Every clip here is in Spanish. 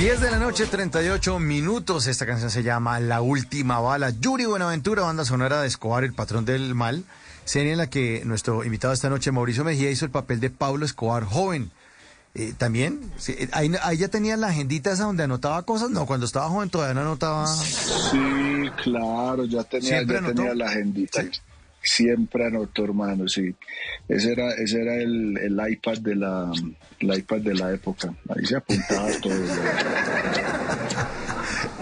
10 de la noche, 38 minutos. Esta canción se llama La Última Bala. Yuri Buenaventura, banda sonora de Escobar, el patrón del mal. Serie en la que nuestro invitado esta noche, Mauricio Mejía, hizo el papel de Pablo Escobar, joven. Eh, También, sí, ahí, ahí ya tenía la agendita esa donde anotaba cosas. No, cuando estaba joven todavía no anotaba. Sí, claro, ya tenía, ¿Siempre ya tenía la agendita. Sí. Siempre anotó, hermano, sí. Ese era, ese era el, el iPad de la, el iPad de la época. Ahí se apuntaba todo.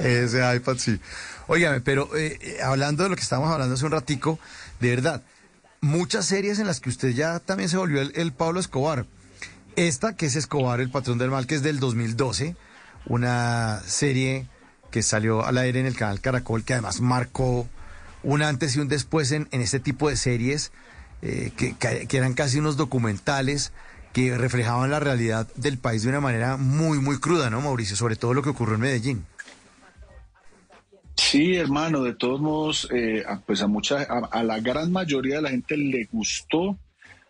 Ese iPad sí. Óigame, pero eh, eh, hablando de lo que estábamos hablando hace un ratico, de verdad, muchas series en las que usted ya también se volvió el, el Pablo Escobar. Esta, que es Escobar, el patrón del mal, que es del 2012, una serie que salió al aire en el canal Caracol, que además marcó un antes y un después en, en este tipo de series, eh, que, que- eran casi unos documentales que reflejaban la realidad del país de una manera muy, muy cruda, ¿no, Mauricio? Sobre todo lo que ocurrió en Medellín. Sí, hermano, de todos modos, eh, pues a mucha, a, a la gran mayoría de la gente le gustó.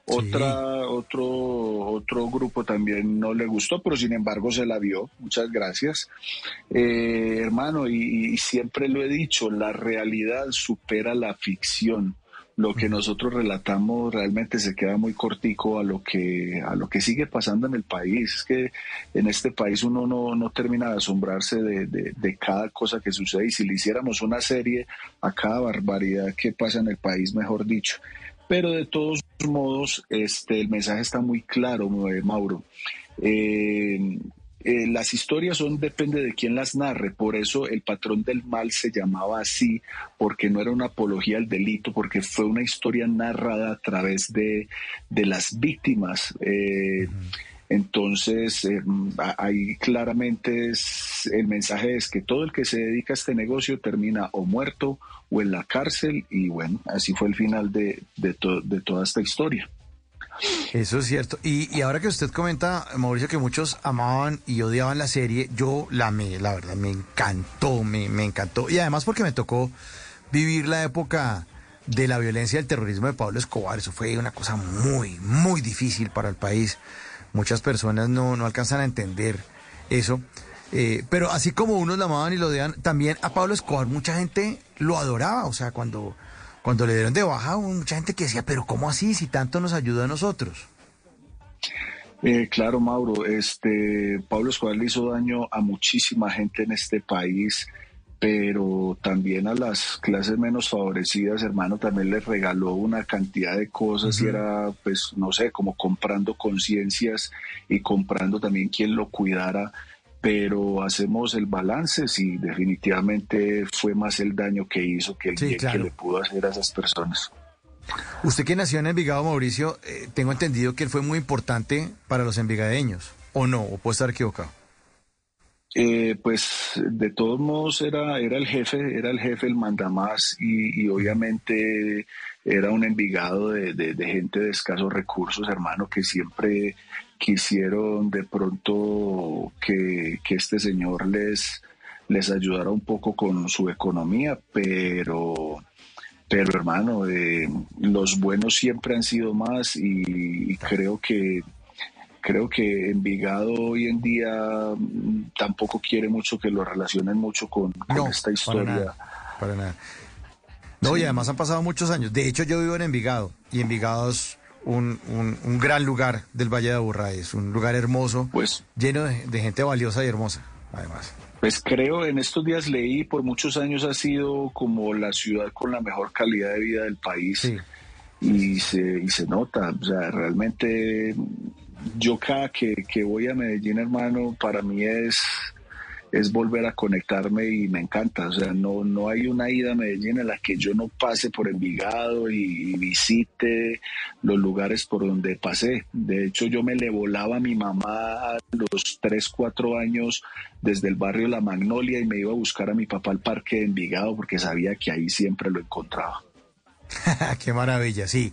Sí. Otra, otro, otro grupo también no le gustó, pero sin embargo se la vio. Muchas gracias. Eh, hermano, y, y siempre lo he dicho, la realidad supera la ficción. Lo que nosotros relatamos realmente se queda muy cortico a lo que a lo que sigue pasando en el país. Es que en este país uno no, no termina de asombrarse de, de- de cada cosa que sucede. Y si le hiciéramos una serie a cada barbaridad que pasa en el país, mejor dicho. Pero de todos modos, este, el mensaje está muy claro, Mauro. Eh, eh, las historias son depende de quién las narre, por eso el patrón del mal se llamaba así, porque no era una apología al delito, porque fue una historia narrada a través de, de las víctimas. Eh, Entonces, eh, ahí claramente el mensaje es que todo el que se dedica a este negocio termina o muerto o en la cárcel y bueno, así fue el final de, de, to- de toda esta historia. Eso es cierto. Y, y ahora que usted comenta, Mauricio, que muchos amaban y odiaban la serie, yo la amé, la verdad, me encantó, me, me encantó. Y además porque me tocó vivir la época de la violencia y el terrorismo de Pablo Escobar. Eso fue una cosa muy, muy difícil para el país. Muchas personas no, no alcanzan a entender eso. Eh, pero así como unos la amaban y lo odiaban, también a Pablo Escobar mucha gente lo adoraba. O sea, cuando, cuando le dieron de baja, mucha gente que decía, pero ¿cómo así si tanto nos ayuda a nosotros? Eh, claro, Mauro, este Pablo Escobar le hizo daño a muchísima gente en este país, pero también a las clases menos favorecidas, hermano, también les regaló una cantidad de cosas y era, pues, no sé, como comprando conciencias y comprando también quien lo cuidara. Pero hacemos el balance, sí, definitivamente fue más el daño que hizo que el Sí, claro. que le pudo hacer a esas personas. Usted que nació en Envigado, Mauricio, eh, tengo entendido que él fue muy importante para los envigadeños, ¿o no? ¿O puedo estar equivocado? Eh, pues de todos modos era, era el jefe, era el jefe, el mandamás y, y obviamente era un envigado de, gente de escasos recursos, hermano, que siempre quisieron de pronto que, que este señor les, les ayudara un poco con su economía, pero, pero hermano, eh, los buenos siempre han sido más y creo que creo que Envigado hoy en día mm, tampoco quiere mucho que lo relacionen mucho con, con No, esta para historia. nada, para nada. No, y además han pasado muchos años. De hecho, yo vivo en Envigado, y Envigado es un, un- un gran lugar del Valle de Aburrá. Es un lugar hermoso, Pues, lleno de, de gente valiosa y hermosa, además. pues creo, en estos días leí, por muchos años ha sido como la ciudad con la mejor calidad de vida del país. Sí. y se, y se nota, o sea, realmente yo cada que, que voy a Medellín, hermano, para mí es, es volver a conectarme y me encanta, o sea, no, no hay una ida a Medellín en la que yo no pase por Envigado y, y visite los lugares por donde pasé. De hecho, yo me le volaba a mi mamá los 3, 4 años desde el barrio La Magnolia y me iba a buscar a mi papá al parque de Envigado porque sabía que ahí siempre lo encontraba. Qué maravilla, sí.